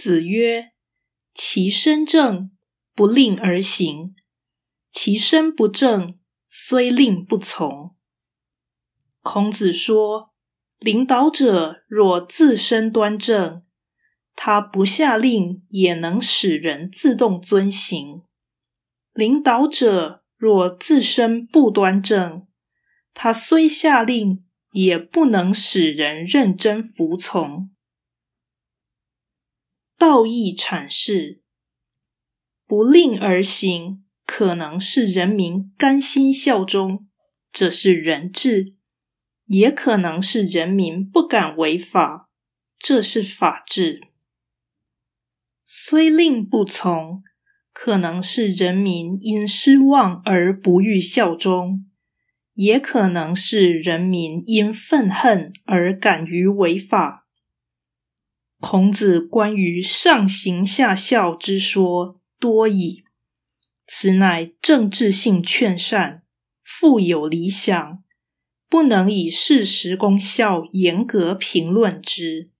子曰：“其身正，不令而行；其身不正，虽令不从。”孔子说：“领导者若自身端正，他不下令也能使人自动遵行；领导者若自身不端正，他虽下令，也不能使人认真服从。”道义阐释：不令而行，可能是人民甘心效忠，这是人治；也可能是人民不敢违法，这是法治。虽令不从，可能是人民因失望而不欲效忠，也可能是人民因愤恨而敢于违法。孔子关于上行下效之说多矣，此乃政治性劝善，富有理想，不能以事实功效严格评论之。